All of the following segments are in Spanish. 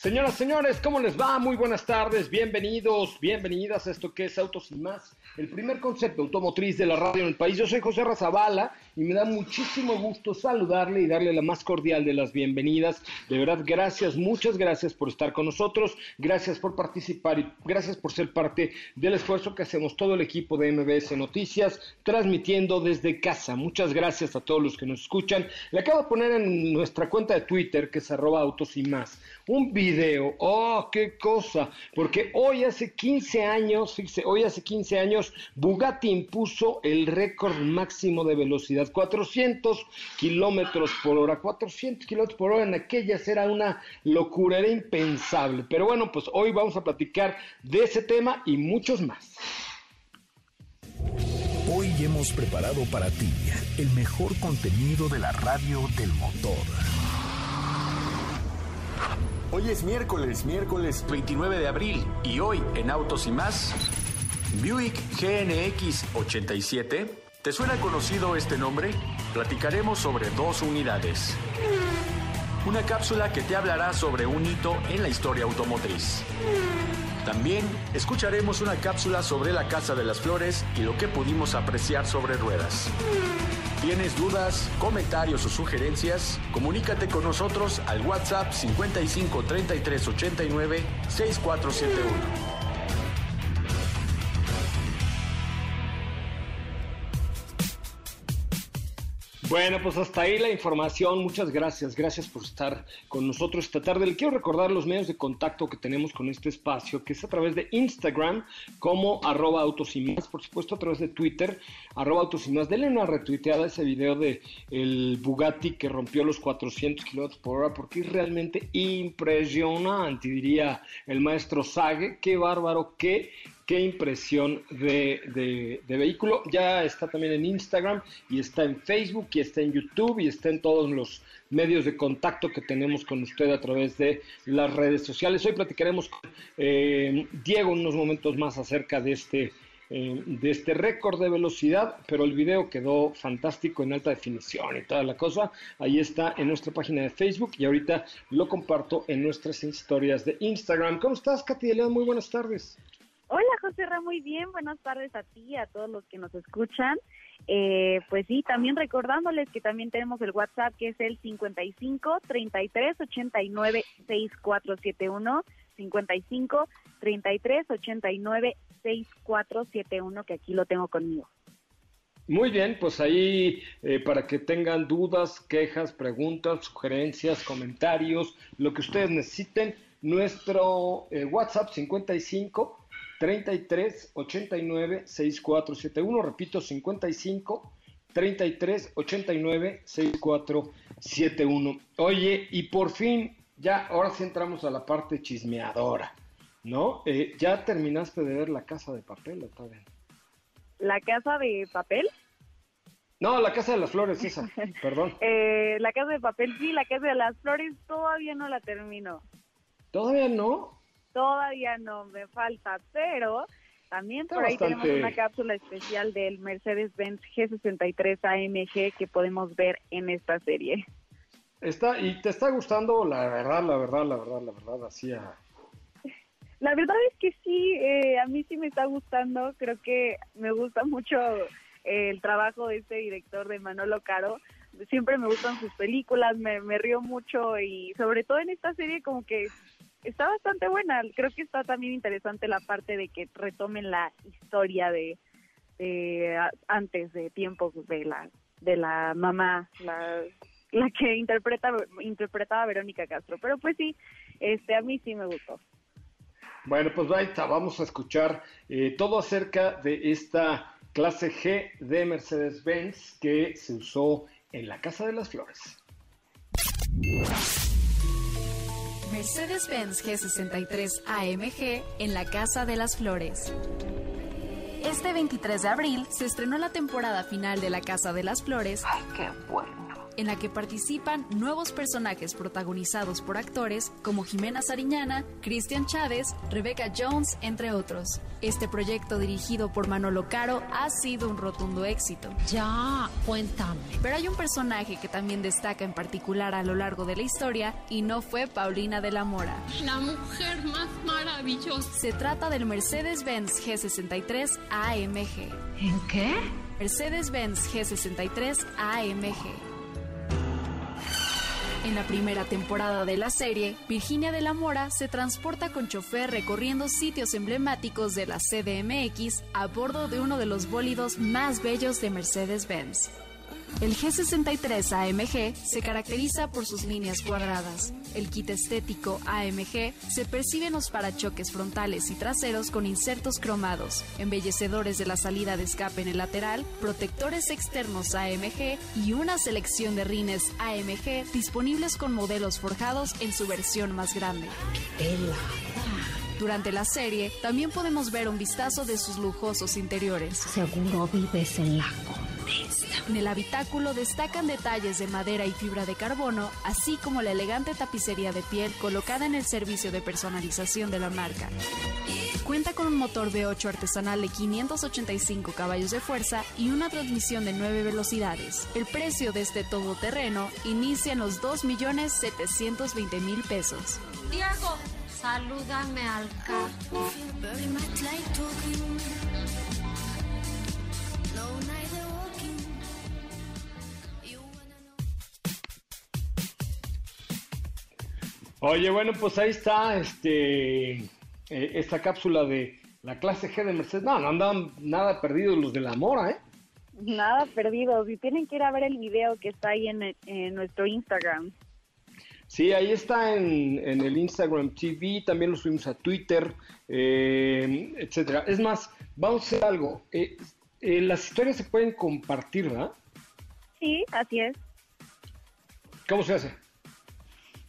Señoras, señores, ¿cómo les va? Muy buenas tardes, bienvenidos, bienvenidas a esto que es Autos y Más, el primer concepto automotriz de la radio en el país. Yo soy José Razabala y me da muchísimo gusto saludarle y darle la más cordial de las bienvenidas. De verdad, gracias, muchas gracias por estar con nosotros, gracias por participar y gracias por ser parte del esfuerzo que hacemos todo el equipo de MBS Noticias, transmitiendo desde casa. Muchas gracias a todos los que nos escuchan. Le acabo de poner en nuestra cuenta de Twitter, que es arroba autos y más, un video. ¡Oh, qué cosa! Porque hoy hace 15 años, fíjese, hoy hace 15 años, Bugatti impuso el récord máximo de velocidad, 400 kilómetros por hora. 400 kilómetros por hora en aquellas era una locura, era impensable. Pero bueno, pues hoy vamos a platicar de ese tema y muchos más. Hoy hemos preparado para ti el mejor contenido de la radio del motor. Hoy es miércoles, miércoles 29 de abril y hoy en Autos y más, Buick GNX 87. ¿Te suena conocido este nombre? Platicaremos sobre dos unidades. Una cápsula que te hablará sobre un hito en la historia automotriz. También escucharemos una cápsula sobre la Casa de las Flores y lo que pudimos apreciar sobre ruedas. ¿Tienes dudas, comentarios o sugerencias? Comunícate con nosotros al WhatsApp 55 33 89 6471. Bueno, pues hasta ahí la información. Muchas gracias. Gracias por estar con nosotros esta tarde. Le quiero recordar los medios de contacto que tenemos con este espacio, que es a través de Instagram como arroba autos y más, por supuesto a través de Twitter, arroba autos y más. Denle una retuiteada a ese video de el Bugatti que rompió los 400 kilómetros por hora, porque es realmente impresionante, diría el maestro Sage. Qué bárbaro, qué qué impresión de, vehículo. Ya está también en Instagram y está en Facebook y está en YouTube y está en todos los medios de contacto que tenemos con usted a través de las redes sociales. Hoy platicaremos con eh, Diego unos momentos más acerca de este eh, de este récord de velocidad, pero el video quedó fantástico en alta definición y toda la cosa. Ahí está en nuestra página de Facebook y ahorita lo comparto en nuestras historias de Instagram. ¿Cómo estás, Katy León? Muy buenas tardes. Hola, José Ra, muy bien. Buenas tardes a ti, a todos los que nos escuchan. Eh, pues sí, también recordándoles que también tenemos el WhatsApp que es el 55 33 89 6471 55 33 89 6471 que aquí lo tengo conmigo. Muy bien, pues ahí eh, para que tengan dudas, quejas, preguntas, sugerencias, comentarios, lo que ustedes necesiten, nuestro eh, WhatsApp 55 33 89 6471. Repito, 55 33 89 6471. Oye, y por fin, ya, ahora sí entramos a la parte chismeadora, ¿no? Eh, ¿Ya terminaste de ver la casa de papel o bien? ¿La casa de papel? No, la casa de las flores, esa, perdón. Eh, la casa de papel, sí, la casa de las flores todavía no la termino. ¿Todavía no? Todavía no me falta, pero también por ahí tenemos una cápsula especial del Mercedes-Benz G63 AMG que podemos ver en esta serie. Está, y te está gustando la verdad, la verdad, la verdad, la verdad, así a... La verdad es que sí, eh, a mí sí me está gustando, creo que me gusta mucho el trabajo de este director de Manolo Caro, siempre me gustan sus películas, me, me río mucho y sobre todo en esta serie como que está bastante buena. Creo que está también interesante la parte de que retomen la historia de, eh, antes de tiempos de la de la mamá, la, que interpreta interpretaba Verónica Castro. Pero pues sí, este a mí sí me gustó. Bueno, pues ahí está, vamos a escuchar eh, todo acerca de esta clase G de Mercedes-Benz que se usó en la Casa de las Flores. Mercedes-Benz G63 AMG en la Casa de las Flores. Este 23 de abril se estrenó la temporada final de La Casa de las Flores. ¡Ay, qué bueno! En la que participan nuevos personajes protagonizados por actores como Jimena Sariñana, Christian Chávez, Rebecca Jones, entre otros. Este proyecto dirigido por Manolo Caro ha sido un rotundo éxito. Ya, cuéntame. Pero hay un personaje que también destaca en particular a lo largo de la historia y no fue Paulina de la Mora. La mujer más maravillosa. Se trata del Mercedes-Benz G63 AMG. ¿En qué? Mercedes-Benz G63 AMG. En la primera temporada de la serie, Virginia de la Mora se transporta con chofer recorriendo sitios emblemáticos de la CDMX a bordo de uno de los bólidos más bellos de Mercedes-Benz. El G63 AMG se caracteriza por sus líneas cuadradas. El kit estético AMG se percibe en los parachoques frontales y traseros con insertos cromados, embellecedores de la salida de escape en el lateral, protectores externos AMG y una selección de rines AMG disponibles con modelos forjados en su versión más grande. Durante la serie también podemos ver un vistazo de sus lujosos interiores. Seguro vives en la en el habitáculo destacan detalles de madera y fibra de carbono, así como la elegante tapicería de piel colocada en el servicio de personalización de la marca. Cuenta con un motor V8 artesanal de 585 caballos de fuerza y una transmisión de 9 velocidades. El precio de este todoterreno inicia en los 2.720.000 pesos. Diego, salúdame al carro. Oye, bueno, pues ahí está este, eh, esta cápsula de la clase G de Mercedes. No, no andaban nada perdidos los de la Mora, ¿eh? Nada perdidos. Y tienen que ir a ver el video que está ahí en, en nuestro Instagram. Sí, ahí está en, en, el Instagram TV, también lo subimos a Twitter, eh, etcétera. Es más, vamos a hacer algo. Eh, eh, las historias se pueden compartir, ¿verdad? Sí, así es. ¿Cómo se hace?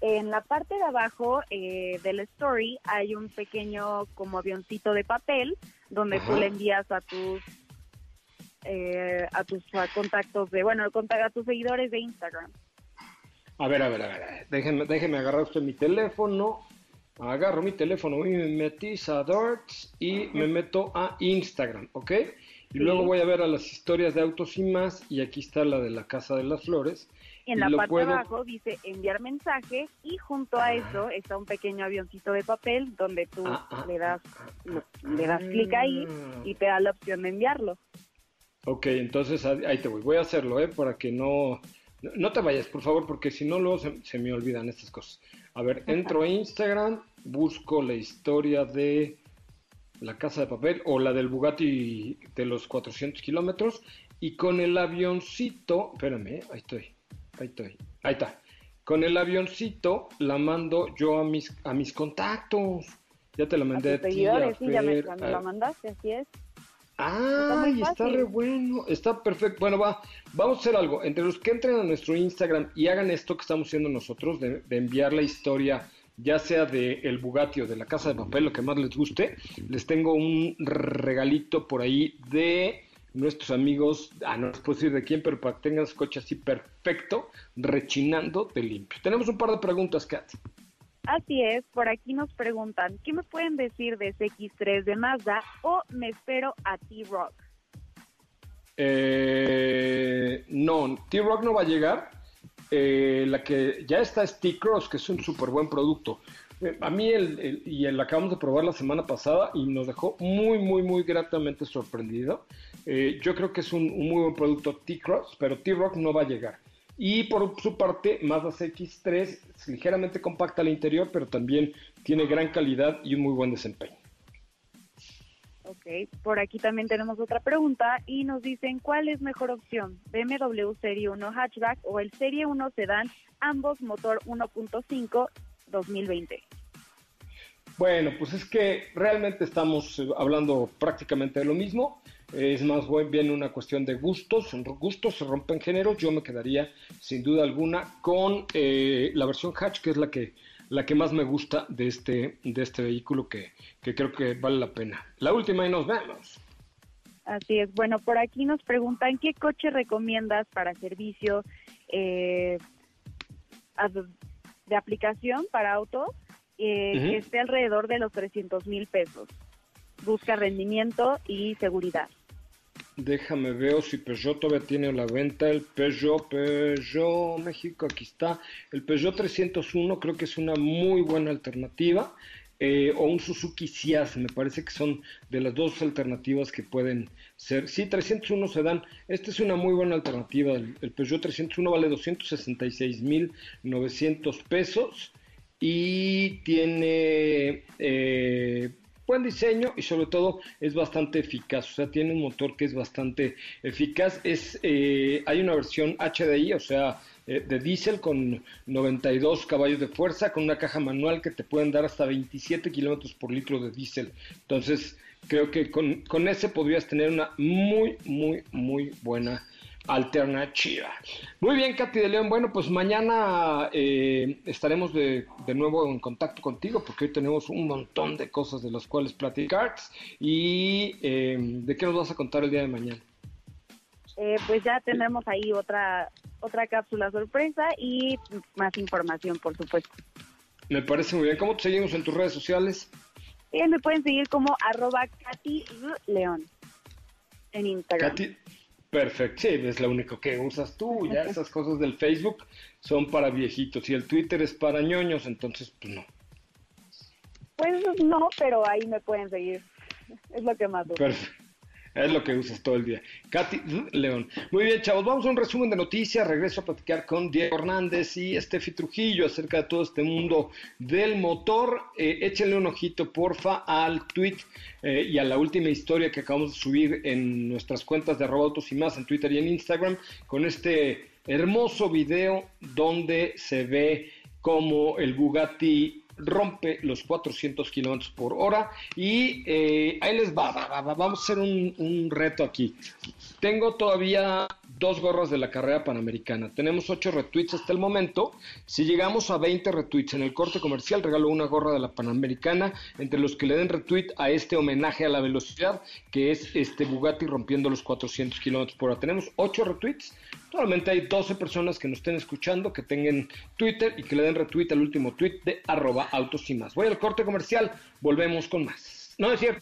En la parte de abajo eh, del story hay un pequeño como avioncito de papel donde tú le envías a tus eh, a tus contactos de bueno a tus seguidores de Instagram. A ver, a ver, a ver, déjenme, déjenme agarrar usted mi teléfono. Agarro mi teléfono y me metí a Darts y me meto a Instagram, ¿ok? Y luego voy a ver a las historias de autos y más y aquí está la de la Casa de las Flores en la parte de abajo dice enviar mensaje y junto a eso está un pequeño avioncito de papel donde tú Ah, ah, le das le das clic ahí y te da la opción de enviarlo. Ok, entonces ahí ahí te voy. Voy a hacerlo, ¿eh? Para que no... No te vayas, por favor, porque si no, luego se, se me olvidan estas cosas. A ver, entro a Instagram, busco la historia de la casa de papel o la del Bugatti de los 400 kilómetros y con el avioncito... Espérame, ¿eh? ahí estoy. Ahí estoy. Ahí está. Con el avioncito la mando yo a mis, a mis contactos. Ya te la A mandé tus a ti, a sí, ya me, Fer, ya me a- lo mandaste, así es. Ah, y está fácil. re bueno, está perfecto. Bueno, va, vamos a hacer algo. Entre los que entren a nuestro Instagram y hagan esto que estamos haciendo nosotros, de, de enviar la historia, ya sea de el Bugatti o de la Casa de Papel, lo que más les guste, les tengo un regalito por ahí de nuestros amigos, ah, no les puedo decir de quién, pero para que tengan su coche así perfecto, rechinando de limpio. Tenemos un par de preguntas, Kat. Así es, por aquí nos preguntan, ¿qué me pueden decir de CX3 de Mazda o me espero a T-Rock? Eh, no, T-Rock no va a llegar. Eh, la que ya está es T-Cross, que es un súper buen producto. A mí, el, y el acabamos de probar la semana pasada y nos dejó muy, muy, muy gratamente sorprendido. Eh, yo creo que es un, muy buen producto T-Cross, pero T-Rock no va a llegar. Y por su parte, Mazda CX3 es ligeramente compacta al interior, pero también tiene gran calidad y un muy buen desempeño. Ok, Por aquí también tenemos otra pregunta y nos dicen cuál es mejor opción, BMW Serie 1 hatchback o el Serie 1 sedán, ambos motor 1.5 2020. Bueno, pues es que realmente estamos eh, hablando prácticamente de lo mismo. Es más bien una cuestión de gustos. En gustos se rompen géneros. Yo me quedaría sin duda alguna con eh, la versión hatch, que es la que la que más me gusta de este, de este vehículo que, que creo que vale la pena. La última y nos vemos. Así es. Bueno, por aquí nos preguntan qué coche recomiendas para servicio eh, de aplicación para auto eh, Ujú. que esté alrededor de los 300 mil pesos. Busca rendimiento y seguridad. Déjame ver si Peugeot todavía tiene a la venta el Peugeot, Peugeot México, aquí está. El Peugeot 301 creo que es una muy buena alternativa. eh, o un Suzuki Ciaz, me parece que son de las dos alternativas que pueden ser. Sí, 301 se dan. Esta es una muy buena alternativa. El, el Peugeot 301 vale 266.900 pesos y tiene eh, buen diseño y sobre todo es bastante eficaz, o sea, tiene un motor que es bastante eficaz. Es, eh, hay una versión HDI, o sea, eh, de diésel con 92 caballos de fuerza, con una caja manual que te pueden dar hasta 27 kilómetros por litro de diésel. Entonces, creo que con, con ese podrías tener una muy, muy, muy buena alternativa. Muy bien, Katy de León. Bueno, pues mañana eh, estaremos de, de nuevo en contacto contigo porque hoy tenemos un montón de cosas de las cuales platicar. ¿Y eh, de qué nos vas a contar el día de mañana? Eh, pues ya tenemos ahí otra otra cápsula sorpresa y más información, por supuesto. Me parece muy bien. ¿Cómo te seguimos en tus redes sociales? Eh, me pueden seguir como arroba Katy León en Instagram. Katy, perfecto. Sí, es lo único que usas tú. Ya esas cosas del Facebook son para viejitos y el Twitter es para ñoños, entonces, pues no. Pues no, pero ahí me pueden seguir. Es lo que más uso. Perfecto. Es lo que usas todo el día. Katy León. Muy bien, chavos. Vamos a un resumen de noticias. Regreso a platicar con Diego Hernández y Estefi Trujillo acerca de todo este mundo del motor. Eh, échenle un ojito, porfa, al tweet eh, y a la última historia que acabamos de subir en nuestras cuentas de arroba autos y más en Twitter y en Instagram con este hermoso video donde se ve como el Bugatti rompe los 400 kilómetros por hora y eh, ahí les va, va, va, va, vamos a hacer un reto aquí. Tengo todavía dos gorras de la carrera panamericana. Tenemos ocho retweets hasta el momento. Si llegamos a 20 retweets en el corte comercial, regalo una gorra de la panamericana entre los que le den retweet a este homenaje a la velocidad, que es este Bugatti rompiendo los 400 kilómetros por hora. Tenemos ocho retweets. Normalmente hay 12 personas que nos estén escuchando, que tengan Twitter y que le den retweet al último tweet de arroba autos y más. Voy al corte comercial, volvemos con más. No es cierto.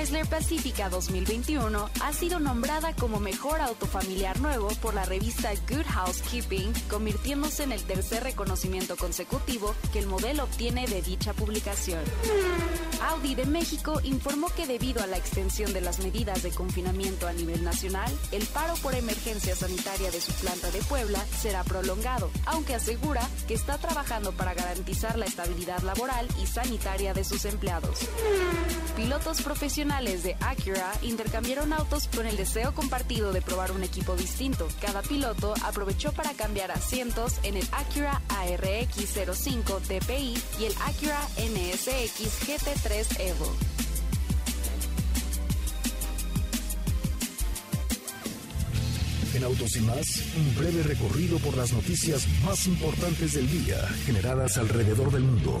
Chrysler Pacifica 2021 ha sido nombrada como mejor auto familiar nuevo por la revista Good Housekeeping, convirtiéndose en el tercer reconocimiento consecutivo que el modelo obtiene de dicha publicación. Audi de México informó que debido a la extensión de las medidas de confinamiento a nivel nacional, el paro por emergencia sanitaria de su planta de Puebla será prolongado, aunque asegura que está trabajando para garantizar la estabilidad laboral y sanitaria de sus empleados. Pilotos profesionales de Acura intercambiaron autos con el deseo compartido de probar un equipo distinto. Cada piloto aprovechó para cambiar asientos en el Acura ARX 05 TPI y el Acura NSX GT3 Evo. En Autos y más, un breve recorrido por las noticias más importantes del día generadas alrededor del mundo.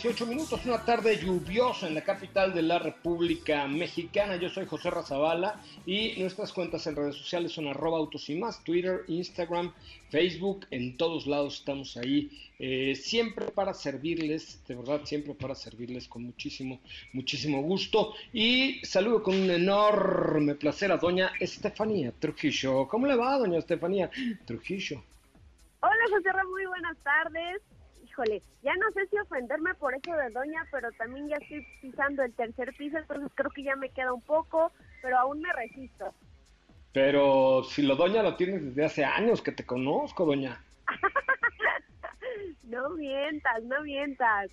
18 minutos, una tarde lluviosa en la capital de la República Mexicana. Yo soy José Razabala y nuestras cuentas en redes sociales son arroba autos y más, Twitter, Instagram, Facebook, en todos lados estamos ahí, eh, siempre para servirles, de verdad, siempre para servirles con muchísimo, muchísimo gusto. Y saludo con un enorme placer a doña Estefanía Trujillo. ¿Cómo le va, doña Estefanía Trujillo? Hola José Ra, muy buenas tardes. Híjole, ya no sé si ofenderme por eso de doña, pero también ya estoy pisando el tercer piso, entonces creo que ya me queda un poco, pero aún me resisto. Pero si lo doña lo tienes desde hace años que te conozco, doña. no mientas, no mientas.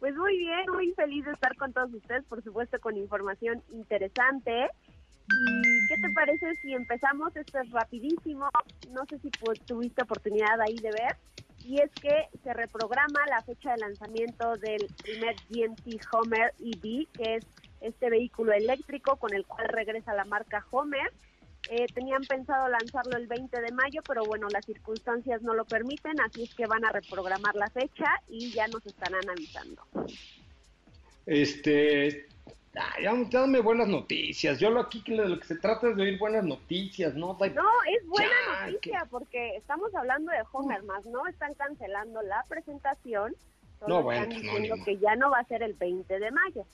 Pues muy bien, muy feliz de estar con todos ustedes, por supuesto con información interesante. ¿Y qué te parece si empezamos? Esto es rapidísimo. No sé si tuviste oportunidad ahí de ver. Y es que se reprograma la fecha de lanzamiento del primer GMC Homer EV, que es este vehículo eléctrico con el cual regresa la marca Homer. Eh, tenían pensado lanzarlo el 20 de mayo, pero bueno, las circunstancias no lo permiten, así es que van a reprogramar la fecha y ya nos estarán avisando. Este, ya, dame buenas noticias. Yo lo aquí que lo que se trata es de oír buenas noticias, ¿no? No, es buena noticia porque estamos hablando de Homer más, ¿no? Están cancelando la presentación. no, bueno, están pues diciendo que ya no va a ser el 20 de mayo,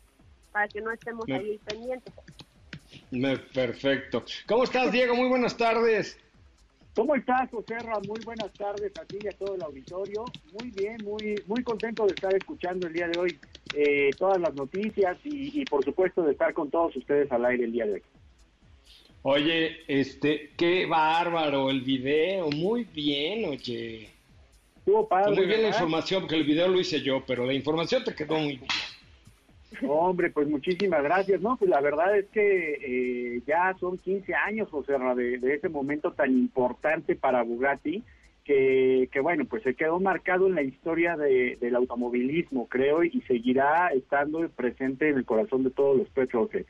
para que no estemos ahí pendientes. perfecto. ¿Cómo estás, Diego? Muy buenas tardes. ¿Cómo estás, José Muy buenas tardes a ti y a todo el auditorio. Muy bien, muy muy contento de estar escuchando el día de hoy eh, todas las noticias y, por supuesto de estar con todos ustedes al aire el día de hoy. Oye, este, qué bárbaro el video, muy bien, oye. Estuvo padre, muy bien la información, porque el video lo hice yo, pero la información te quedó muy bien. Hombre, pues muchísimas gracias. No, pues la verdad es que eh, ya son 15 años, José, de, de ese momento tan importante para Bugatti, que, bueno, pues se quedó marcado en la historia de, del automovilismo, creo, y seguirá estando presente en el corazón de todos los petroles.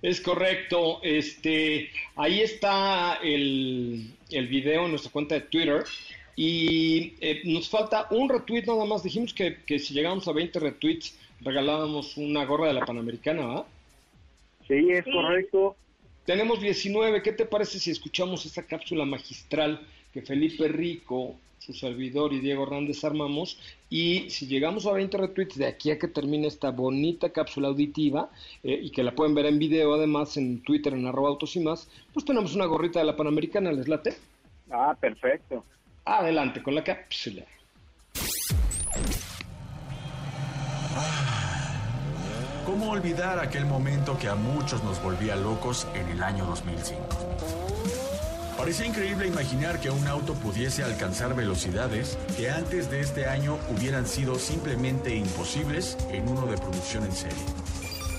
Es correcto. Este, ahí está el, el video en nuestra cuenta de Twitter. Y eh, nos falta un retweet nada más. Dijimos que, que si llegamos a 20 retweets regalábamos una gorra de la Panamericana, ¿va? Sí, es correcto. Tenemos 19. ¿Qué te parece si escuchamos esta cápsula magistral que Felipe Rico, su servidor y Diego Hernández armamos? Y si llegamos a 20 retweets de aquí a que termine esta bonita cápsula auditiva eh, y que la pueden ver en video además en Twitter en arroba autos y más, pues tenemos una gorrita de la Panamericana. ¿Les late? Ah, perfecto. Adelante con la cápsula. ¿Cómo olvidar aquel momento que a muchos nos volvía locos en el año 2005? Parecía increíble imaginar que un auto pudiese alcanzar velocidades que antes de este año hubieran sido simplemente imposibles en uno de producción en serie.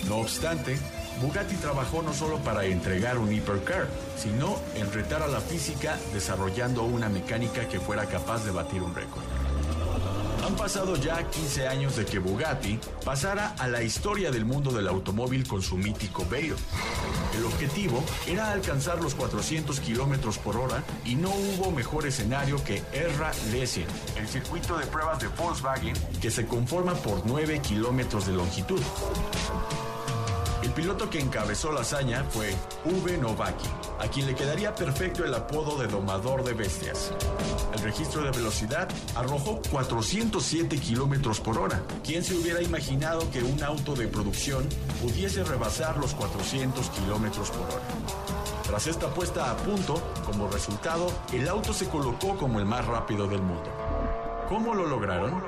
No obstante, Bugatti trabajó no solo para entregar un hipercar, sino en retar a la física desarrollando una mecánica que fuera capaz de batir un récord. Han pasado ya 15 años de que Bugatti pasara a la historia del mundo del automóvil con su mítico Veyron. El objetivo era alcanzar los 400 kilómetros por hora y no hubo mejor escenario que Erra el circuito de pruebas de Volkswagen que se conforma por 9 kilómetros de longitud. El piloto que encabezó la hazaña fue Uwe Novaki, a quien le quedaría perfecto el apodo de domador de bestias. El registro de velocidad arrojó 407 kilómetros por hora. ¿Quién se hubiera imaginado que un auto de producción pudiese rebasar los 400 kilómetros por hora? Tras esta puesta a punto, como resultado, el auto se colocó como el más rápido del mundo. ¿Cómo lo lograron?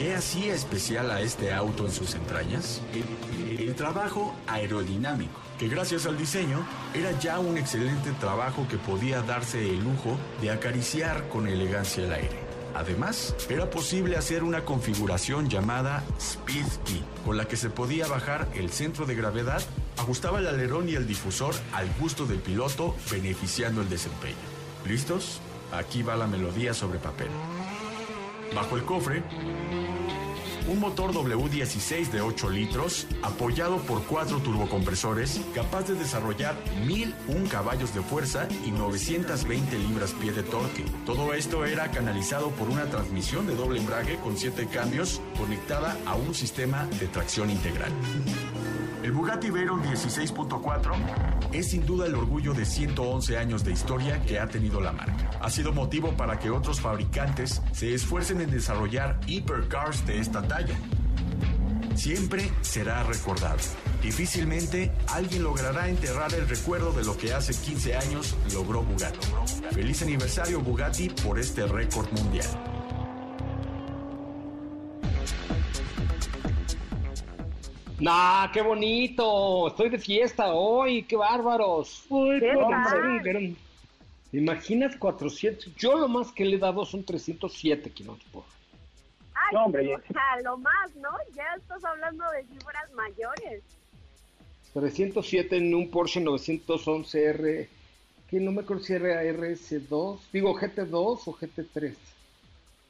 ¿Qué hacía especial a este auto en sus entrañas? El, trabajo aerodinámico, que gracias al diseño era ya un excelente trabajo que podía darse el lujo de acariciar con elegancia el aire. Además, era posible hacer una configuración llamada Speed Key, con la que se podía bajar el centro de gravedad, ajustaba el alerón y el difusor al gusto del piloto, beneficiando el desempeño. ¿Listos? Aquí va la melodía sobre papel. Bajo el cofre, Un motor W16 de 8 litros, apoyado por cuatro turbocompresores, capaz de desarrollar 1001 caballos de fuerza y 920 libras-pie de torque. Todo esto era canalizado por una transmisión de doble embrague con 7 cambios conectada a un sistema de tracción integral. El Bugatti Veyron 16.4 es sin duda el orgullo de 111 años de historia que ha tenido la marca. Ha sido motivo para que otros fabricantes se esfuercen en desarrollar hipercars de esta talla. Siempre será recordado. Difícilmente alguien logrará enterrar el recuerdo de lo que hace 15 años logró Bugatti. Feliz aniversario Bugatti por este récord mundial. ¡Nah, qué bonito! Estoy de fiesta hoy, qué bárbaros. Uy, ¿Qué imaginas 400? Yo lo más que le he dado son 307 kilómetros por hora. Ay, No, hombre, o sea, lo más, ¿no? Ya estás hablando de cifras mayores. 307 en un Porsche 911R, que no me acuerdo si era RS2, digo GT2 o GT3.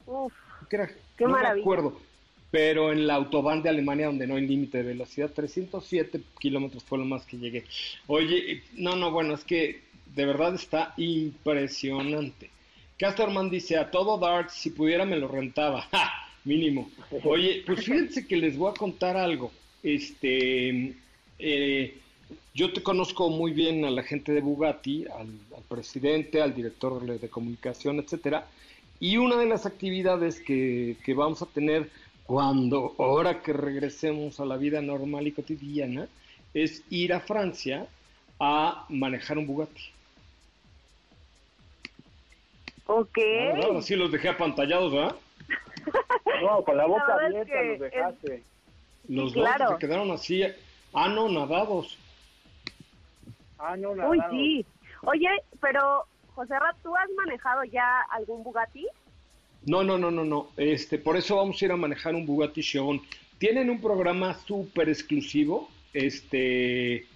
Uf, que era, Qué no maravilla. me acuerdo. Pero en la autobahn de Alemania, donde no hay límite de velocidad, 307 kilómetros fue lo más que llegué. Oye, no, no, bueno, es que de verdad está impresionante. Casterman dice, a todo Dart, si pudiera me lo rentaba. ¡Ja! Mínimo. Oye, pues fíjense que les voy a contar algo. Este, eh, yo te conozco muy bien a la gente de Bugatti, al, presidente, al director de, de comunicación, etcétera. Y una de las actividades que, que vamos a tener cuando, ahora que regresemos a la vida normal y cotidiana, es ir a Francia a manejar un Bugatti. ok. Ahora, ahora sí los dejé apantallados, ¿verdad? No, con la boca es abierta que los dejaste. Los claro. dos se quedaron así, ah, no, nadados. Ah, no, Uy, sí. Oye, pero, José Rat, ¿tú has manejado ya algún Bugatti? No, no, no, no, no. Este, por eso vamos a ir a manejar un Bugatti Chiron. Tienen un programa súper exclusivo, este,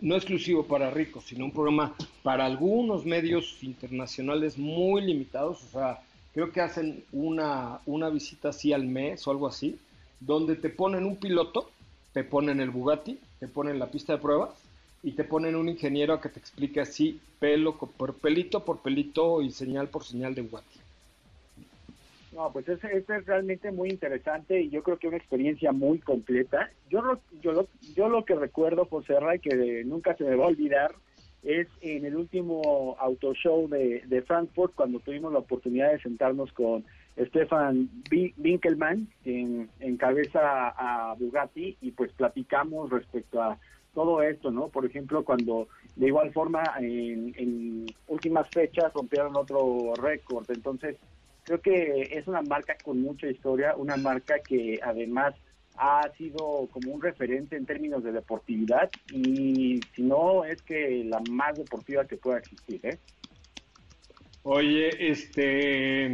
no exclusivo para ricos, sino un programa para algunos medios internacionales muy limitados. O sea, creo que hacen una, una visita así al mes o algo así, donde te ponen un piloto, te ponen el Bugatti, te ponen la pista de pruebas y te ponen un ingeniero a que te explique así, pelo por pelito por pelito y señal por señal de Bugatti. No, pues es, es realmente muy interesante y yo creo que una experiencia muy completa. Yo, lo- yo, lo, yo lo que recuerdo, José Ray, que nunca se me va a olvidar, es en el último auto show de, de Frankfurt, cuando tuvimos la oportunidad de sentarnos con Stefan Winkelmann, quien encabeza a Bugatti, y pues platicamos respecto a todo esto, ¿no? Por ejemplo, cuando de igual forma en, en últimas fechas rompieron otro récord. Entonces, creo que es una marca con mucha historia, una marca que además ha sido como un referente en términos de deportividad y si no es que la más deportiva que pueda existir, ¿eh? Oye, este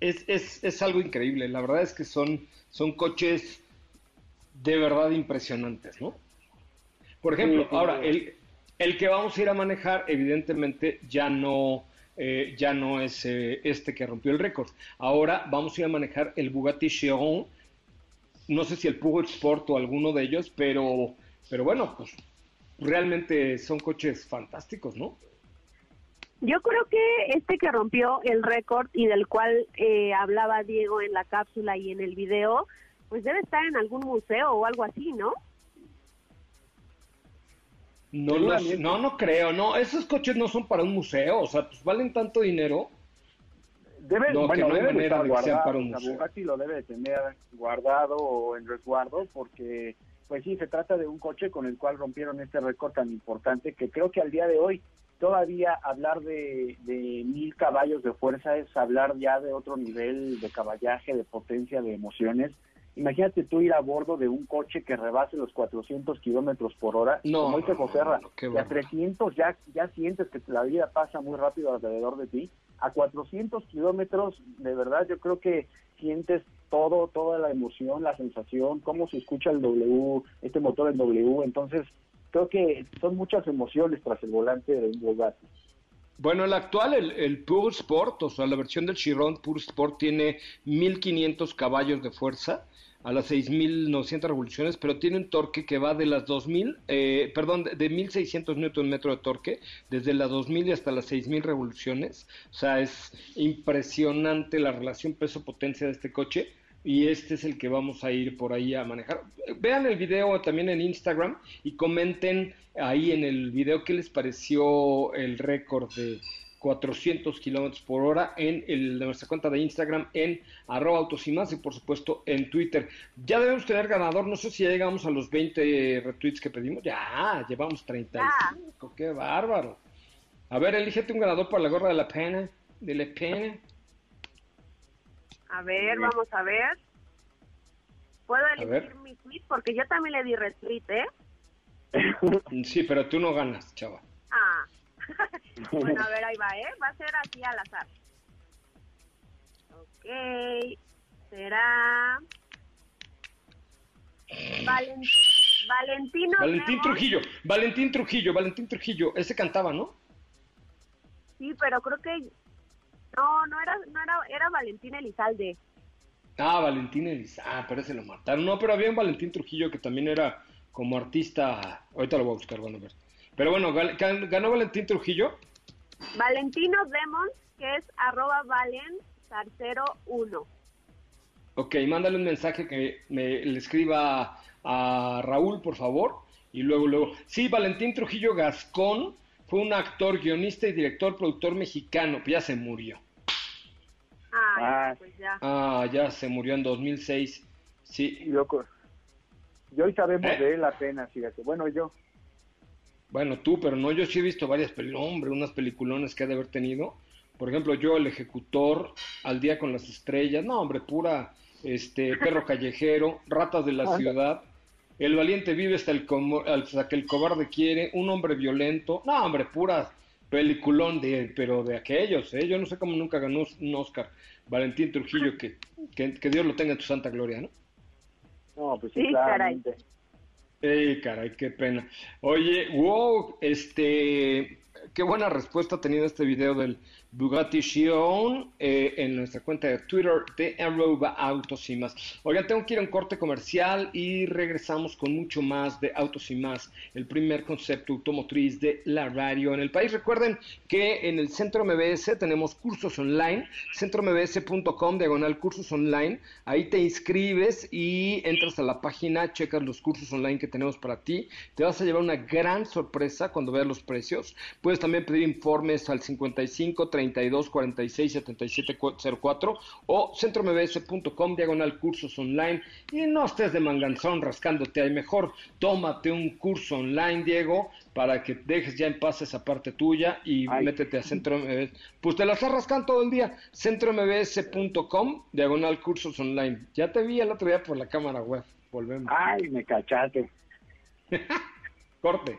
es, es, es algo increíble. La verdad es que son, son coches de verdad impresionantes, ¿no? Por ejemplo, Sí, sí, ahora, el, el que vamos a ir a manejar, evidentemente, ya no, eh, ya no es eh, este que rompió el récord. Ahora vamos a ir a manejar el Bugatti Chiron. No sé si el Peugeot Sport o alguno de ellos, pero, pero bueno, pues realmente son coches fantásticos, ¿no? Yo creo que este que rompió el récord y del cual eh, hablaba Diego en la cápsula y en el video, pues debe estar en algún museo o algo así, ¿no? No, lo- no, no creo, no, esos coches no son para un museo, o sea, pues valen tanto dinero. Debe, No, bueno, no debe de manera estar de que sean guardado, para un museo. Bugatti lo debe de tener guardado o en resguardo porque, pues sí, se trata de un coche con el cual rompieron este récord tan importante que creo que al día de hoy todavía hablar de, de mil caballos de fuerza es hablar ya de otro nivel de caballaje, de potencia, de emociones. Imagínate tú ir a bordo de un coche que rebase los 400 kilómetros por hora, No, como dice no, José Ra, no, a bárbaro. 300 ya, ya sientes que la vida pasa muy rápido alrededor de ti. A 400 kilómetros, de verdad, yo creo que sientes todo, toda la emoción, la sensación, cómo se escucha el W, este motor en W. Entonces, creo que son muchas emociones tras el volante de un Bugatti. Bueno, el actual, el, el Pure Sport, o sea, la versión del Chiron Pure Sport tiene 1500 caballos de fuerza a las 6.900 revoluciones, pero tiene un torque que va de las 2.000, eh, perdón, de, de 1.600 newton metro de torque, desde las 2.000 y hasta las 6.000 revoluciones. O sea, es impresionante la relación peso-potencia de este coche y este es el que vamos a ir por ahí a manejar. Vean el video también en Instagram y comenten ahí en el video qué les pareció el récord de 400 kilómetros por hora en el, de nuestra cuenta de Instagram en arroba autos y más y por supuesto en Twitter. Ya debemos tener ganador, no sé si ya llegamos a los 20 retweets que pedimos. Ya, llevamos 35, qué bárbaro. A ver, elígete un ganador para la gorra de la pena, de la pena. A ver, vamos a ver. Puedo elegir mi tweet porque yo también le di retweet, ¿eh? Sí, pero tú no ganas, chava. Ah. Bueno, a ver, ahí va, ¿eh? Va a ser así al azar. Ok. Será... Valen- Valentino Valentín Remos. Trujillo, Valentín Trujillo, Valentín Trujillo, ese cantaba, ¿no? Sí, pero creo que... No, no era, no era, era Valentín Elizalde. Ah, Valentín Eliz, ah, pero ese lo mataron. No, pero había un Valentín Trujillo que también era como artista, ahorita lo voy a buscar, bueno, a ver. Pero bueno, ganó Valentín Trujillo. Valentino Demons, que es arroba valen 1 Ok, mándale un mensaje que me, le escriba a Raúl, por favor. Y luego, luego. Sí, Valentín Trujillo Gascón fue un actor, guionista y director, productor mexicano. Ya se murió. Ah, Ah. pues ya. Ah, ya se murió en 2006. Sí, Y loco. Y hoy sabemos ¿Eh? de él apenas, fíjate. Bueno, yo. Bueno, tú, pero no, yo sí he visto varias películas, hombre, unas peliculones que ha de haber tenido. Por ejemplo, yo, El Ejecutor, Al Día con las Estrellas, no, hombre, pura, este, Perro Callejero, Ratas de la Ciudad, El Valiente vive hasta, el como- hasta que el cobarde quiere, Un Hombre Violento, no, hombre, pura peliculón de, pero de aquellos, ¿eh? Yo no sé cómo nunca ganó un Oscar Valentín Trujillo, que, que, que Dios lo tenga en tu santa gloria, ¿no? No, pues sí, Sí, caray. Ey, caray, qué pena. Oye, wow, este, qué buena respuesta ha tenido este video del Bugatti Chiron eh, en nuestra cuenta de Twitter de arroba autos y más. Oigan, tengo que ir a un corte comercial y regresamos con mucho más de autos y más, el primer concepto automotriz de la radio en el país. Recuerden que en el Centro MBS tenemos cursos online, centrombs.com, diagonal cursos online. Ahí te inscribes y entras a la página, checas los cursos online que tenemos para ti. Te vas a llevar una gran sorpresa cuando veas los precios. Puedes también pedir informes al 55 32 46 77 04 o centrombs.com, diagonal cursos online. Y no estés de manganzón rascándote ahí. Mejor tómate un curso online, Diego, para que dejes ya en paz esa parte tuya y Ay. métete a Centro MBS. Pues te la estás rascando todo el día. Centrombs.com, diagonal cursos online. Ya te vi el otro día por la cámara web. Volvemos. Ay, me cachaste. Corte.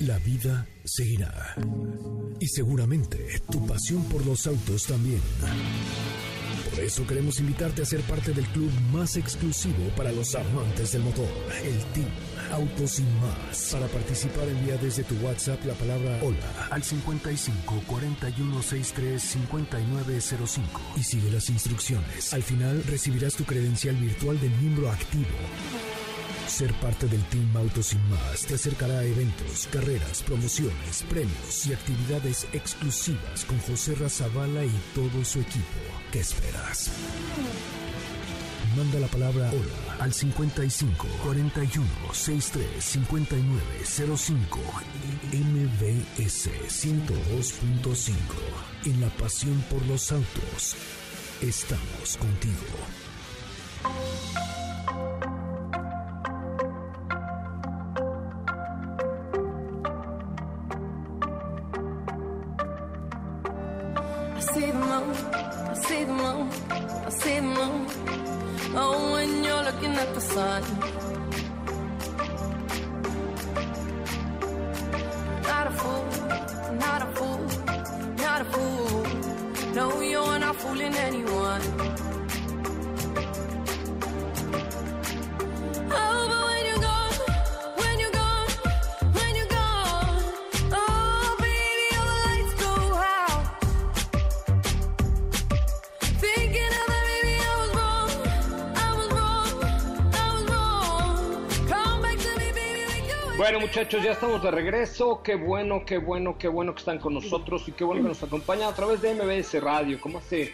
la vida seguirá. Y seguramente tu pasión por los autos también. Por eso queremos invitarte a ser parte del club más exclusivo para los amantes del motor, el Team Autos y Más. Para participar envía desde tu WhatsApp la palabra hola al 55 41 63 5905 y sigue las instrucciones. Al final recibirás tu credencial virtual de miembro activo. Ser parte del Team Autos y Más te acercará a eventos, carreras, promociones, premios y actividades exclusivas con José Razabala y todo su equipo. ¿Qué esperas? Manda la palabra hola al 55 41 63 59 05 y MBS 102.5. En la pasión por los autos, estamos contigo. The sun. Muchachos, ya estamos de regreso. Qué bueno, qué bueno, qué bueno que están con nosotros y qué bueno que nos acompañan a través de MBS Radio, como hace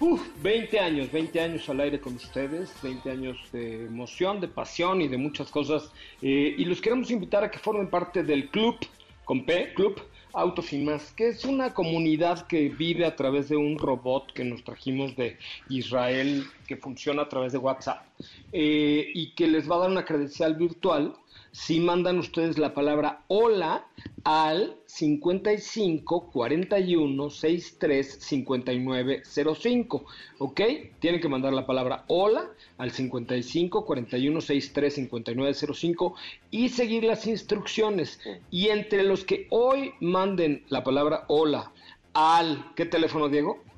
uf, 20 años, 20 años al aire con ustedes, 20 años de emoción, de pasión y de muchas cosas. Eh, y los queremos invitar a que formen parte del club, con P, Club Autos y Más, que es una comunidad que vive a través de un robot que nos trajimos de Israel, que funciona a través de WhatsApp, eh, y que les va a dar una credencial virtual si mandan ustedes la palabra hola al 55 41 63 59 05, ¿ok? Tienen que mandar la palabra hola al 55 41 63 59 05 y seguir las instrucciones. Y entre los que hoy manden la palabra hola al, ¿qué teléfono, Diego?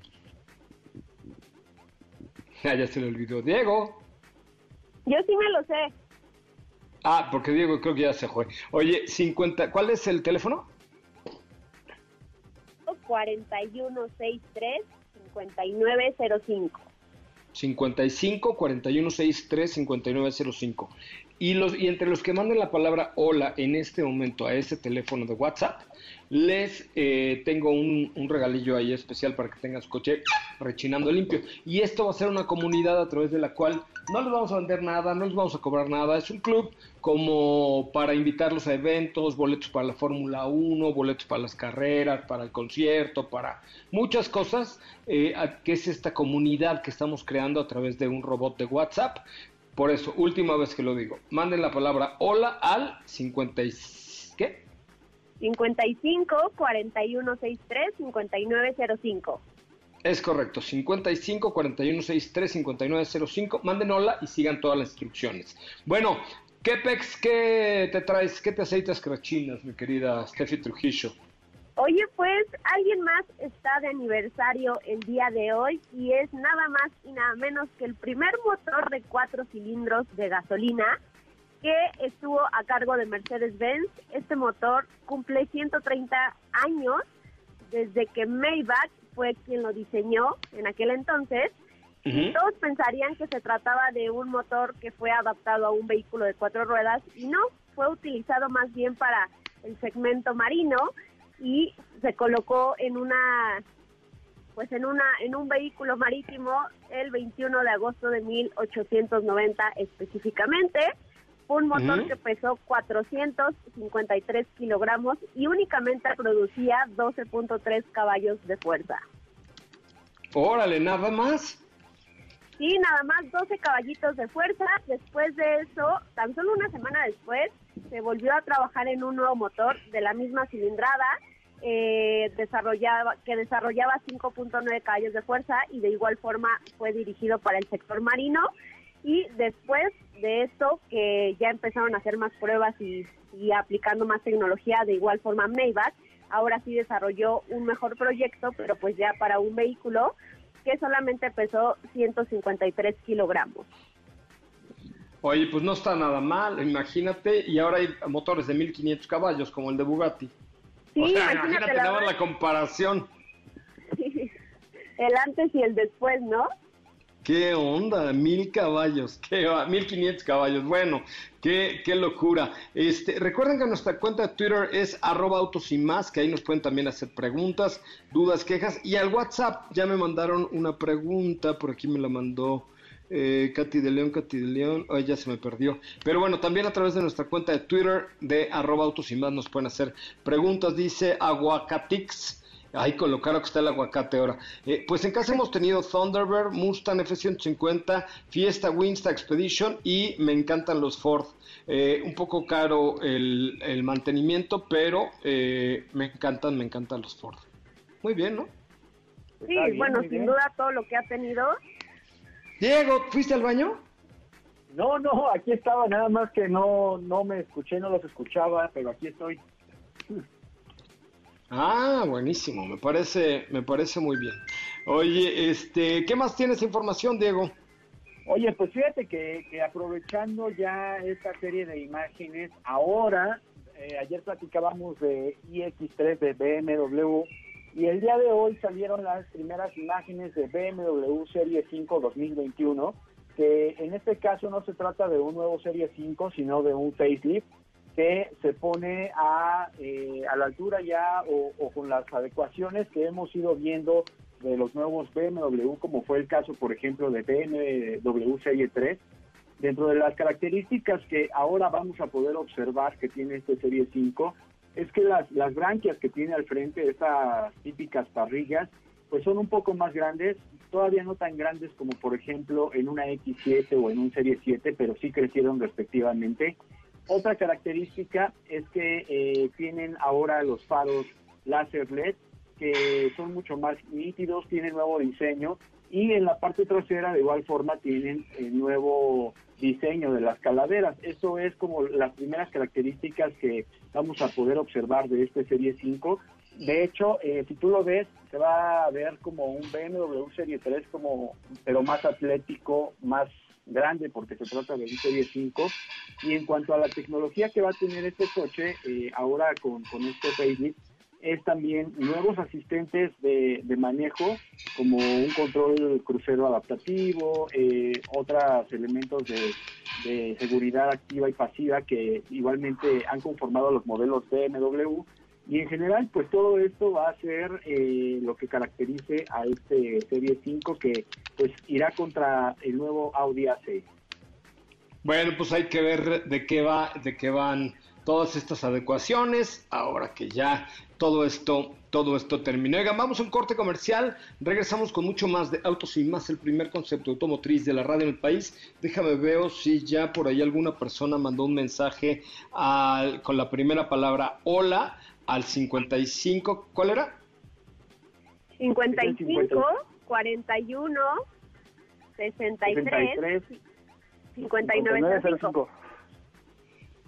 Ah, ya se le olvidó, Diego. Yo sí me lo sé. Ah, porque Diego creo que ya se fue. Oye, 50, ¿cuál es el teléfono? 4163 5905. 55 41 63 5905. Y, los, y entre los que manden la palabra hola en este momento a ese teléfono de WhatsApp, les eh, tengo un, regalillo ahí especial para que tengan su coche rechinando limpio. Y esto va a ser una comunidad a través de la cual no les vamos a vender nada, no les vamos a cobrar nada. Es un club como para invitarlos a eventos, boletos para la Fórmula 1, boletos para las carreras, para el concierto, para muchas cosas, eh, que es esta comunidad que estamos creando a través de un robot de WhatsApp. Por eso, última vez que lo digo, manden la palabra hola al 50 y... ¿Qué? 55 4163 5905. Es correcto, 55 41 63 59 05. Manden hola y sigan todas las instrucciones. Bueno, ¿qué pex, qué te traes, qué te aceitas que rechinas, mi querida Steffi Trujillo? Oye, pues alguien más está de aniversario el día de hoy y es nada más y nada menos que el primer motor de cuatro cilindros de gasolina que estuvo a cargo de Mercedes-Benz. Este motor cumple 130 años desde que Maybach fue quien lo diseñó en aquel entonces. Todos pensarían que se trataba de un motor que fue adaptado a un vehículo de cuatro ruedas y no, fue utilizado más bien para el segmento marino y se colocó en una pues en una en un vehículo marítimo el 21 de agosto de 1890 específicamente un motor que pesó 453 kilogramos y únicamente producía 12.3 caballos de fuerza. Órale, nada más. Sí, nada más 12 caballitos de fuerza. Después de eso, tan solo una semana después, se volvió a trabajar en un nuevo motor de la misma cilindrada eh, desarrollaba, que desarrollaba 5.9 caballos de fuerza y de igual forma fue dirigido para el sector marino. Y después de esto, que ya empezaron a hacer más pruebas y, y aplicando más tecnología, de igual forma Maybach, ahora sí desarrolló un mejor proyecto, pero pues ya para un vehículo que solamente pesó 153 kilogramos. Oye, pues no está nada mal, imagínate, y ahora hay motores de 1500 caballos como el de Bugatti. Sí, o sea, imagínate la la comparación. el antes y el después, ¿no? ¿Qué onda? Mil caballos, qué va- 1500 caballos. Bueno, qué, qué locura. Este, recuerden que nuestra cuenta de Twitter es arroba autos y más, que ahí nos pueden también hacer preguntas, dudas, quejas. Y al WhatsApp ya me mandaron una pregunta, por aquí me la mandó eh, Katy de León, Katy de León, ay, ya se me perdió. Pero bueno, también a través de nuestra cuenta de Twitter de arroba autos y más nos pueden hacer preguntas. Dice Aguacatix. Ay, con lo caro que está el aguacate ahora. Eh, pues en casa hemos tenido Thunderbird, Mustang F-150, Fiesta Winsta Expedition y me encantan los Ford. Eh, un poco caro el, el mantenimiento, pero eh, me encantan, me encantan los Ford. Muy bien, ¿no? Sí, bien, bueno, sin bien. duda todo lo que ha tenido. Diego, ¿fuiste al baño? No, no, aquí estaba, nada más que no, no me escuché, no los escuchaba, pero aquí estoy. Ah, buenísimo, me parece, me parece muy bien. Oye, este, ¿qué más tienes información, Diego? Oye, pues fíjate que, que aprovechando ya esta serie de imágenes, ahora, eh, ayer platicábamos de iX3 de BMW y el día de hoy salieron las primeras imágenes de BMW Serie 5 2021, que en este caso no se trata de un nuevo Serie 5, sino de un facelift que se pone a, eh, a la altura ya o, o con las adecuaciones que hemos ido viendo de los nuevos BMW, como fue el caso, por ejemplo, de BMW Serie 3. Dentro de las características que ahora vamos a poder observar que tiene este Serie 5, es que las, las branquias que tiene al frente, estas típicas parrillas, pues son un poco más grandes, todavía no tan grandes como por ejemplo en una X7 o en un Serie 7, pero sí crecieron respectivamente. Otra característica es que eh, tienen ahora los faros láser LED que son mucho más nítidos, tienen nuevo diseño y en la parte trasera de igual forma tienen el nuevo diseño de las calaveras. Eso es como las primeras características que vamos a poder observar de este Serie 5. De hecho, eh, si tú lo ves, se va a ver como un BMW Serie 3, como, pero más atlético, más grande, porque se trata de un Serie 5. Y en cuanto a la tecnología que va a tener este coche, eh, ahora con, con este facelift, es también nuevos asistentes de, de manejo, como un control crucero adaptativo, eh, otros elementos de, de seguridad activa y pasiva que igualmente han conformado los modelos BMW. Y en general, pues todo esto va a ser eh, lo que caracterice a este Serie 5 que pues irá contra el nuevo Audi A6. Bueno, pues hay que ver de qué va, de qué van todas estas adecuaciones, ahora que ya todo esto, todo esto terminó. Oigan, vamos a un corte comercial, regresamos con mucho más de Autos y Más, el primer concepto automotriz de la radio en el país. Déjame ver si ya por ahí alguna persona mandó un mensaje al- con la primera palabra hola al 55, ¿cuál era? 55, 41, 63, 59, 05.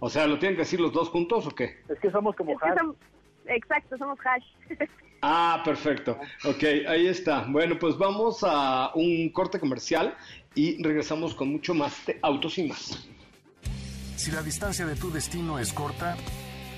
O sea, ¿lo tienen que decir los dos juntos o qué? Es que somos como Es som- exacto, somos hash. Ah, perfecto. Ok, ahí está. Bueno, pues vamos a un corte comercial y regresamos con mucho más de Autos y más. Si la distancia de tu destino es corta,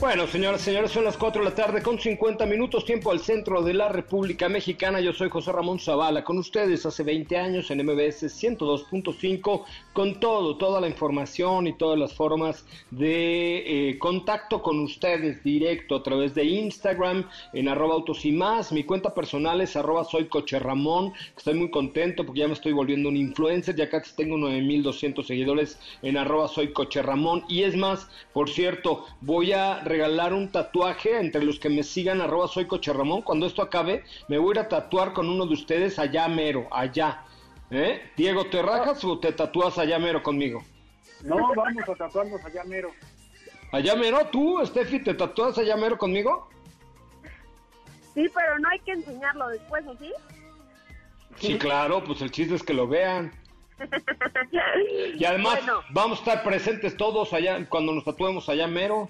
Bueno, señoras y señores, son las 4 de la tarde con 50 minutos, tiempo al centro de la República Mexicana. Yo soy José Ramón Zavala, con ustedes hace 20 años en MBS 102.5, con todo, toda la información y todas las formas de eh, contacto con ustedes directo a través de Instagram, en arroba autos y más. Mi cuenta personal es arroba soy coche. Estoy muy contento porque ya me estoy volviendo un influencer, ya casi tengo 9200 seguidores en arroba soy coche. Y es más, por cierto, voy a regalar un tatuaje entre los que me sigan arroba soy coche Ramón. Cuando esto acabe, me voy a ir a tatuar con uno de ustedes allá mero, allá. ¿Eh? Diego, ¿te rajas o te tatúas allá mero conmigo? No, vamos a tatuarnos allá mero. Allá mero, tú, Steffi, ¿te tatúas allá mero conmigo? Sí, pero no hay que enseñarlo después, ¿o sí? Sí, claro, pues el chiste es que lo vean. Y además, Bueno, vamos a estar presentes todos allá cuando nos tatuemos allá mero.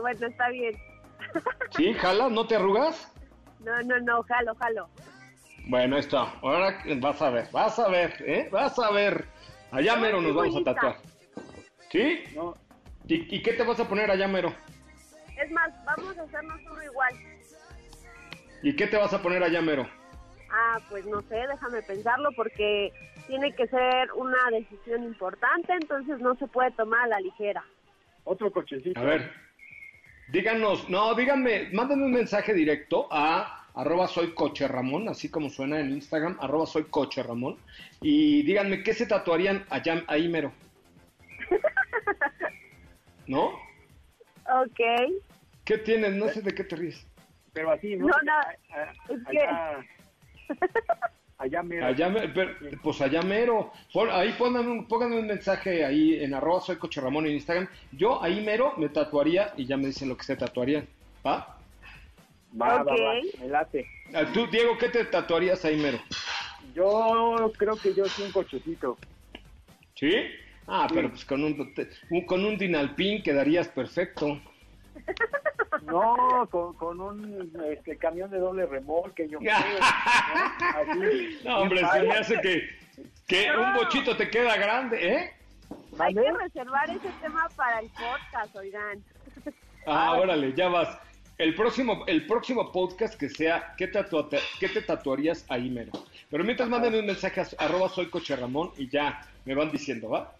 Bueno, está bien. ¿Sí, jala? ¿No te arrugas? No, no, no, jalo, jalo. Bueno, está. Ahora vas a ver, vas a ver, ¿eh? Vas a ver. Allá mero nos vamos a tatuar. ¿Sí? No, ¿Y, y qué te vas a poner allá mero? Es más, vamos a hacernos uno igual. ¿Y qué te vas a poner allá mero? Ah, pues no sé, déjame pensarlo porque tiene que ser una decisión importante, entonces no se puede tomar a la ligera. Otro cochecito. A ver, díganos, no, díganme, mándenme un mensaje directo a arroba soy coche Ramón, así como suena en Instagram, arroba soy coche Ramón, y díganme qué se tatuarían allá, ahí mero. ¿No? Ok. ¿Qué tienen? No sé de qué te ríes. Pero así, ¿no? No, no, A- a- es que- Allá, mero. Allá, me- pero, pues allá mero. Ahí pónganme un, pónganme un mensaje ahí en arroba soy coche Ramón en Instagram. Yo ahí mero me tatuaría y ya me dicen lo que se tatuarían. ¿Va? Va, va, Ok. va, me late. Ah, Tú, Diego, ¿qué te tatuarías ahí mero? Yo creo que yo sí un cochecito. ¿Sí? Ah, Sí. pero pues con un, un- con un Dinalpin quedarías perfecto. No, con, con un este, camión de doble remolque, yo creo. ¿no? Así. No, hombre, se me hace que, que un bochito te queda grande, ¿eh? Hay que reservar ese tema para el podcast, oigan. Ah, órale, ya vas. El próximo, el próximo podcast que sea, ¿qué, tatua- qué te tatuarías ahí mero? Pero mientras mándenme un mensaje a arroba soy coche Ramón y ya me van diciendo, ¿va?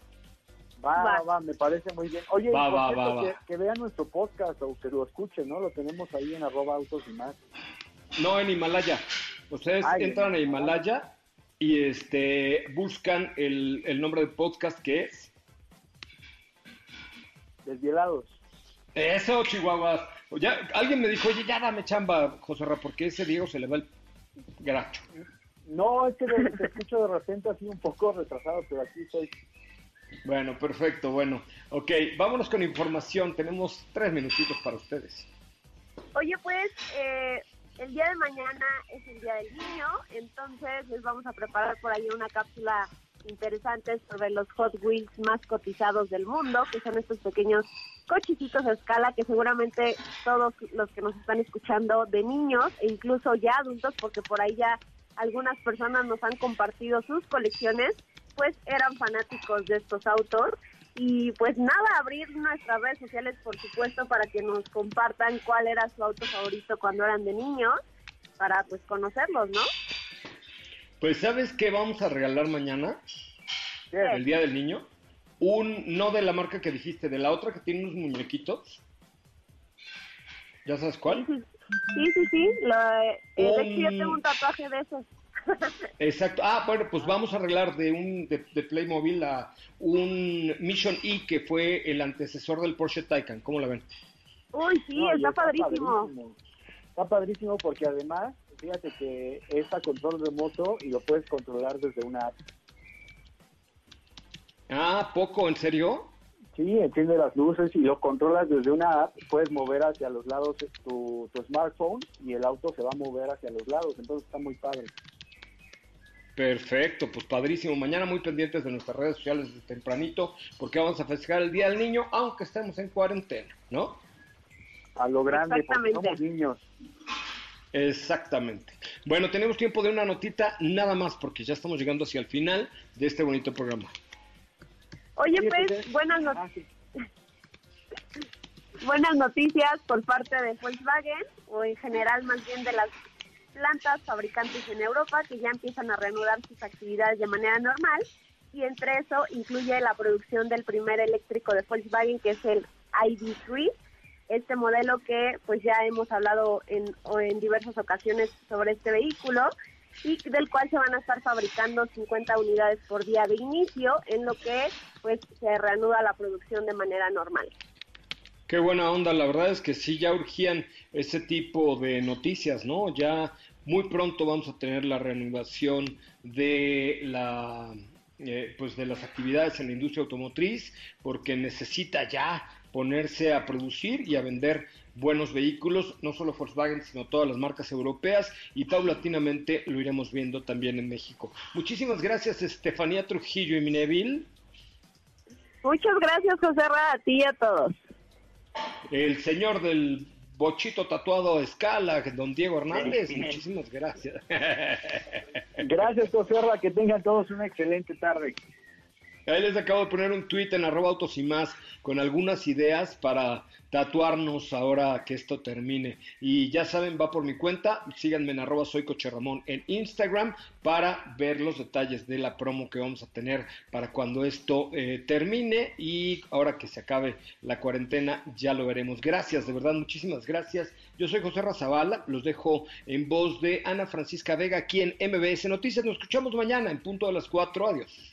Va, Va. va, me parece muy bien. Oye, Va, por va, cierto, va, que, que vean nuestro podcast o que lo escuchen, ¿no? Lo tenemos ahí en arroba autos y más. No, en Himalaya. Ustedes Ay, entran a Himalaya y este buscan el, el nombre del podcast que es Desvielados. Eso, Chihuahuas. Ya, alguien me dijo, oye, ya dame chamba, José Ra, porque ese Diego se le va el gracho. No, es que te escucho de repente así un poco retrasado, pero aquí estoy. Bueno, perfecto, bueno. Ok, vámonos con información. Tenemos tres minutitos para ustedes. Oye, pues eh, el día de mañana es el Día del Niño, entonces les vamos a preparar por ahí una cápsula interesante sobre los Hot Wheels más cotizados del mundo, que son estos pequeños cochecitos a escala que seguramente todos los que nos están escuchando de niños e incluso ya adultos, porque por ahí ya algunas personas nos han compartido sus colecciones, pues eran fanáticos de estos autos. Y pues nada, abrir nuestras redes sociales, por supuesto, para que nos compartan cuál era su auto favorito cuando eran de niños, para pues conocerlos, ¿no? Pues, ¿sabes qué vamos a regalar mañana? El Día del Niño. Un, no de la marca que dijiste, de la otra que tiene unos muñequitos. ¿Ya sabes cuál? Sí, sí, sí. Lo, eh, de hecho, yo Un- tengo un tatuaje de esos. Exacto. Ah, bueno, pues vamos a arreglar de un de, de Playmobil a un Mission E que fue el antecesor del Porsche Taycan. ¿Cómo la ven? Uy, sí, No, está, padrísimo. padrísimo. Está padrísimo porque además, fíjate que es a control remoto y lo puedes controlar desde una app. Ah, poco, ¿en serio? Sí, enciende las luces y lo controlas desde una app. Puedes mover hacia los lados tu, tu smartphone y el auto se va a mover hacia los lados. Entonces está muy padre. Perfecto, pues padrísimo. Mañana muy pendientes de nuestras redes sociales desde tempranito, porque vamos a festejar el Día del Niño, aunque estemos en cuarentena, ¿no? A lo grande, porque somos niños. Exactamente. Bueno, tenemos tiempo de una notita nada más, porque ya estamos llegando hacia el final de este bonito programa. Oye, pues, pues, buenas, no- Ah, buenas noticias por parte de Volkswagen, o en general más bien de las plantas fabricantes en Europa, que ya empiezan a reanudar sus actividades de manera normal. Y entre eso incluye la producción del primer eléctrico de Volkswagen, que es el ID3, este modelo que pues ya hemos hablado en, en diversas ocasiones sobre este vehículo y del cual se van a estar fabricando 50 unidades por día de inicio, en lo que pues se reanuda la producción de manera normal. Qué buena onda, la verdad es que sí, ya urgían ese tipo de noticias, ¿no? Ya muy pronto vamos a tener la reanudación de la eh, pues de las actividades en la industria automotriz, porque necesita ya ponerse a producir y a vender buenos vehículos, no solo Volkswagen, sino todas las marcas europeas y paulatinamente lo iremos viendo también en México. Muchísimas gracias Estefanía Trujillo y Mineville. Muchas gracias, José Ra, a ti y a todos. El señor del bochito tatuado a escala, don Diego Hernández, muchísimas gracias. Gracias, José Ra, Que tengan todos una excelente tarde. Ahí les acabo de poner un tweet en arroba autos y más con algunas ideas para tatuarnos ahora que esto termine. Y ya saben, va por mi cuenta, síganme en arroba soy Ramón en Instagram para ver los detalles de la promo que vamos a tener para cuando esto eh, termine y ahora que se acabe la cuarentena ya lo veremos. Gracias, de verdad, muchísimas gracias. Yo soy José Razabala, los dejo en voz de Ana Francisca Vega aquí en MBS Noticias. Nos escuchamos mañana en punto de las 4. Adiós.